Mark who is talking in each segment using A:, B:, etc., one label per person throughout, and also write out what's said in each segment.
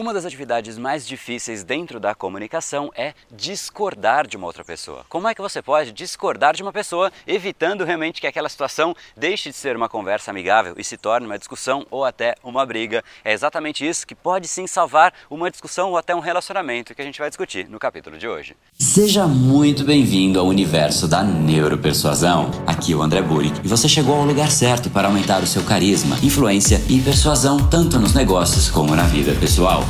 A: Uma das atividades mais difíceis dentro da comunicação é discordar de uma outra pessoa. Como é que você pode discordar de uma pessoa, evitando realmente que aquela situação deixe de ser uma conversa amigável e se torne uma discussão ou até uma briga? É exatamente isso que pode sim salvar uma discussão ou até um relacionamento que a gente vai discutir no capítulo de hoje.
B: Seja muito bem-vindo ao universo da neuropersuasão. Aqui é o André Burick e você chegou ao lugar certo para aumentar o seu carisma, influência e persuasão tanto nos negócios como na vida pessoal.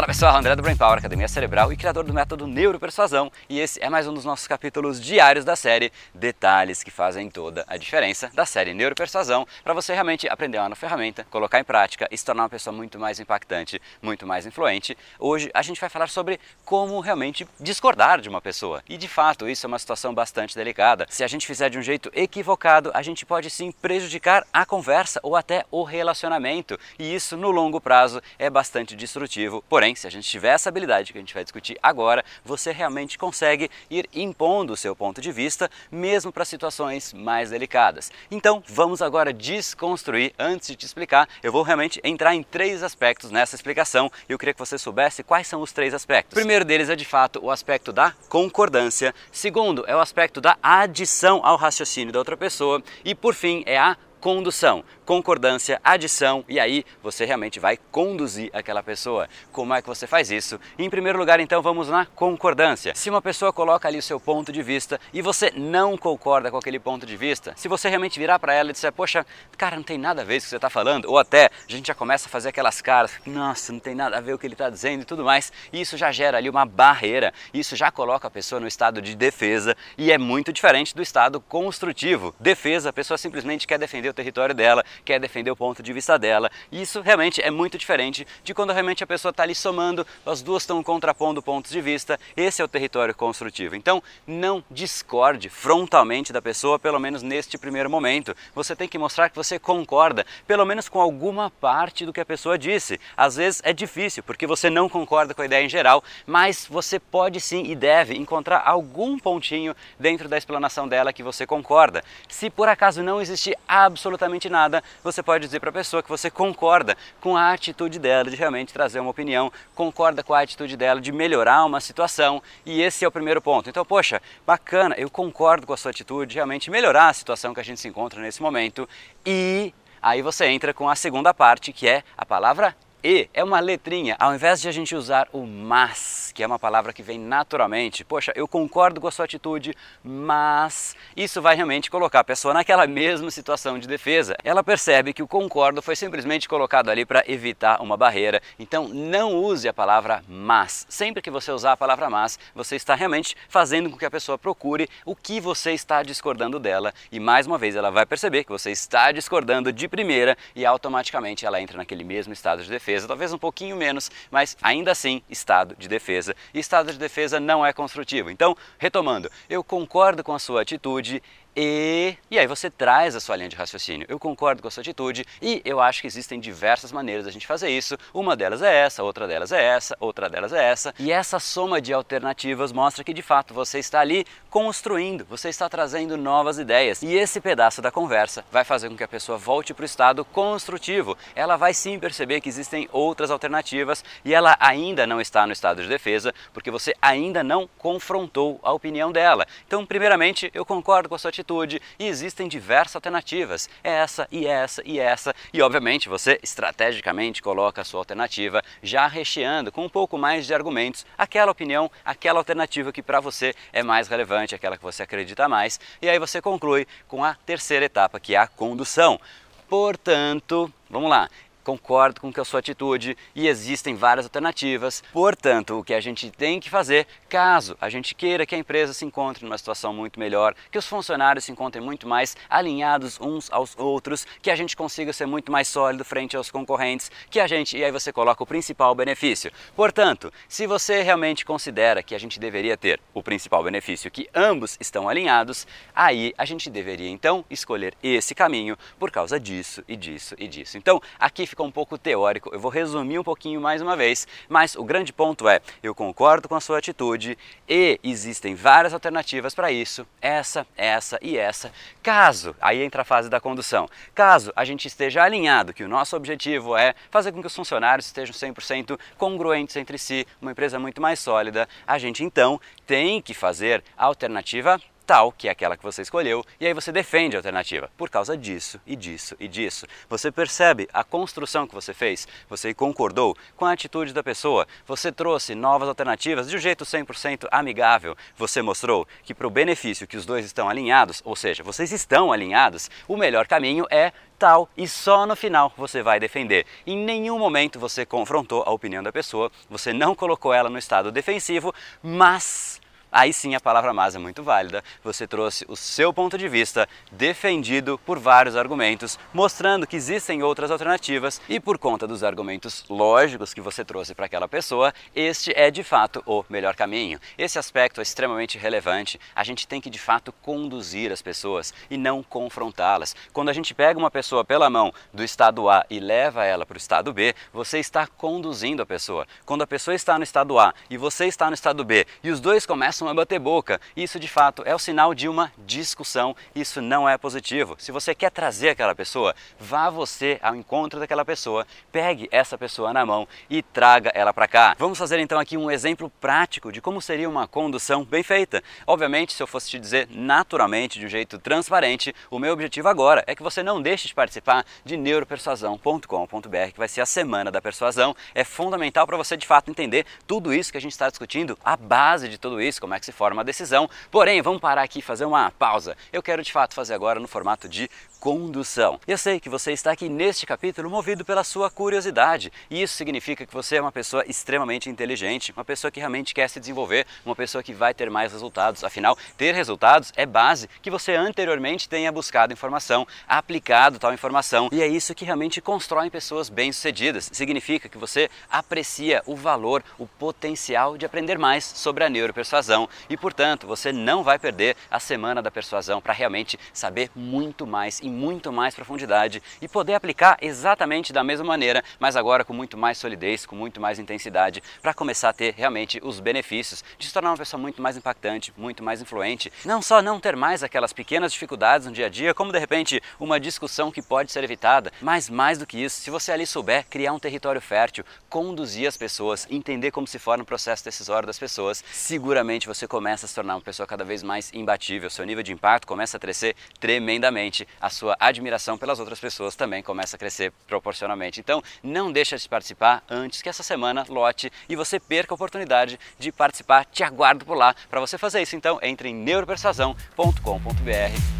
A: Fala pessoal, André do Brain Power, Academia Cerebral e criador do método Neuropersuasão. E esse é mais um dos nossos capítulos diários da série Detalhes que fazem toda a diferença da série Neuropersuasão para você realmente aprender uma nova ferramenta, colocar em prática e se tornar uma pessoa muito mais impactante, muito mais influente. Hoje a gente vai falar sobre como realmente discordar de uma pessoa. E de fato, isso é uma situação bastante delicada. Se a gente fizer de um jeito equivocado, a gente pode sim prejudicar a conversa ou até o relacionamento. E isso no longo prazo é bastante destrutivo. Porém, se a gente tiver essa habilidade que a gente vai discutir agora, você realmente consegue ir impondo o seu ponto de vista, mesmo para situações mais delicadas. Então, vamos agora desconstruir. Antes de te explicar, eu vou realmente entrar em três aspectos nessa explicação e eu queria que você soubesse quais são os três aspectos. O primeiro deles é de fato o aspecto da concordância, segundo é o aspecto da adição ao raciocínio da outra pessoa e por fim é a condução concordância, adição e aí você realmente vai conduzir aquela pessoa. Como é que você faz isso? Em primeiro lugar, então, vamos na concordância. Se uma pessoa coloca ali o seu ponto de vista e você não concorda com aquele ponto de vista, se você realmente virar para ela e disser, poxa, cara, não tem nada a ver com o que você está falando, ou até a gente já começa a fazer aquelas caras, nossa, não tem nada a ver o que ele está dizendo e tudo mais, isso já gera ali uma barreira, isso já coloca a pessoa no estado de defesa e é muito diferente do estado construtivo. Defesa, a pessoa simplesmente quer defender o território dela, quer defender o ponto de vista dela. E isso realmente é muito diferente de quando realmente a pessoa está ali somando, as duas estão contrapondo pontos de vista. Esse é o território construtivo. Então, não discorde frontalmente da pessoa, pelo menos neste primeiro momento. Você tem que mostrar que você concorda, pelo menos com alguma parte do que a pessoa disse. Às vezes é difícil, porque você não concorda com a ideia em geral, mas você pode sim e deve encontrar algum pontinho dentro da explanação dela que você concorda. Se por acaso não existir absolutamente nada, você pode dizer para a pessoa que você concorda com a atitude dela de realmente trazer uma opinião, concorda com a atitude dela de melhorar uma situação, e esse é o primeiro ponto. Então, poxa, bacana, eu concordo com a sua atitude de realmente melhorar a situação que a gente se encontra nesse momento, e aí você entra com a segunda parte, que é a palavra e é uma letrinha. Ao invés de a gente usar o mas, que é uma palavra que vem naturalmente, poxa, eu concordo com a sua atitude, mas isso vai realmente colocar a pessoa naquela mesma situação de defesa. Ela percebe que o concordo foi simplesmente colocado ali para evitar uma barreira. Então não use a palavra mas. Sempre que você usar a palavra mas, você está realmente fazendo com que a pessoa procure o que você está discordando dela. E mais uma vez ela vai perceber que você está discordando de primeira e automaticamente ela entra naquele mesmo estado de defesa defesa, talvez um pouquinho menos, mas ainda assim estado de defesa. E estado de defesa não é construtivo. Então, retomando, eu concordo com a sua atitude, e, e aí você traz a sua linha de raciocínio. Eu concordo com a sua atitude e eu acho que existem diversas maneiras da gente fazer isso. Uma delas é essa, outra delas é essa, outra delas é essa. E essa soma de alternativas mostra que de fato você está ali construindo, você está trazendo novas ideias. E esse pedaço da conversa vai fazer com que a pessoa volte para o estado construtivo. Ela vai sim perceber que existem outras alternativas e ela ainda não está no estado de defesa porque você ainda não confrontou a opinião dela. Então, primeiramente, eu concordo com a sua atitude atitude. E existem diversas alternativas, essa e essa e essa, e obviamente você estrategicamente coloca a sua alternativa já recheando com um pouco mais de argumentos aquela opinião, aquela alternativa que para você é mais relevante, aquela que você acredita mais, e aí você conclui com a terceira etapa, que é a condução. Portanto, vamos lá, concordo com a sua atitude e existem várias alternativas. Portanto, o que a gente tem que fazer, caso a gente queira que a empresa se encontre numa situação muito melhor, que os funcionários se encontrem muito mais alinhados uns aos outros, que a gente consiga ser muito mais sólido frente aos concorrentes, que a gente, e aí você coloca o principal benefício. Portanto, se você realmente considera que a gente deveria ter o principal benefício, que ambos estão alinhados, aí a gente deveria então escolher esse caminho por causa disso e disso e disso. Então, aqui fica um pouco teórico, eu vou resumir um pouquinho mais uma vez, mas o grande ponto é: eu concordo com a sua atitude e existem várias alternativas para isso, essa, essa e essa. Caso, aí entra a fase da condução, caso a gente esteja alinhado que o nosso objetivo é fazer com que os funcionários estejam 100% congruentes entre si, uma empresa muito mais sólida, a gente então tem que fazer a alternativa tal, que é aquela que você escolheu, e aí você defende a alternativa por causa disso e disso e disso. Você percebe a construção que você fez, você concordou com a atitude da pessoa, você trouxe novas alternativas de um jeito 100% amigável. Você mostrou que para o benefício que os dois estão alinhados, ou seja, vocês estão alinhados, o melhor caminho é tal e só no final você vai defender. Em nenhum momento você confrontou a opinião da pessoa, você não colocou ela no estado defensivo, mas aí sim a palavra mas é muito válida. Você trouxe o seu ponto de vista defendido por vários argumentos, mostrando que existem outras alternativas e por conta dos argumentos lógicos que você trouxe para aquela pessoa, este é de fato o melhor caminho. Esse aspecto é extremamente relevante. A gente tem que de fato conduzir as pessoas e não confrontá-las. Quando a gente pega uma pessoa pela mão do estado A e leva ela para o estado B, você está conduzindo a pessoa. Quando a pessoa está no estado A e você está no estado B e os dois começam começam a bater boca. Isso de fato é o sinal de uma discussão. Isso não é positivo. Se você quer trazer aquela pessoa, vá você ao encontro daquela pessoa, pegue essa pessoa na mão e traga ela para cá. Vamos fazer então aqui um exemplo prático de como seria uma condução bem feita. Obviamente, se eu fosse te dizer naturalmente, de um jeito transparente, o meu objetivo agora é que você não deixe de participar de neuropersuasão.com.br, que vai ser a semana da persuasão. É fundamental para você de fato entender tudo isso que a gente está discutindo, a base de tudo isso, como é que se forma a decisão. Porém, vamos parar aqui e fazer uma pausa. Eu quero de fato fazer agora no formato de condução. Eu sei que você está aqui neste capítulo movido pela sua curiosidade, e isso significa que você é uma pessoa extremamente inteligente, uma pessoa que realmente quer se desenvolver, uma pessoa que vai ter mais resultados. Afinal, ter resultados é base que você anteriormente tenha buscado informação, aplicado tal informação, e é isso que realmente constrói pessoas bem-sucedidas. Significa que você aprecia o valor, o potencial de aprender mais sobre a neuropersuasão e, portanto, você não vai perder a semana da persuasão para realmente saber muito mais muito mais profundidade e poder aplicar exatamente da mesma maneira, mas agora com muito mais solidez, com muito mais intensidade, para começar a ter realmente os benefícios de se tornar uma pessoa muito mais impactante, muito mais influente. Não só não ter mais aquelas pequenas dificuldades no dia a dia, como de repente uma discussão que pode ser evitada, mas mais do que isso, se você ali souber criar um território fértil, conduzir as pessoas, entender como se forma o processo decisório das pessoas, seguramente você começa a se tornar uma pessoa cada vez mais imbatível, seu nível de impacto começa a crescer tremendamente, a sua admiração pelas outras pessoas também começa a crescer proporcionalmente. Então, não deixa de participar antes que essa semana lote e você perca a oportunidade de participar. Te aguardo por lá. Para você fazer isso, então, entre em neuropersuasão.com.br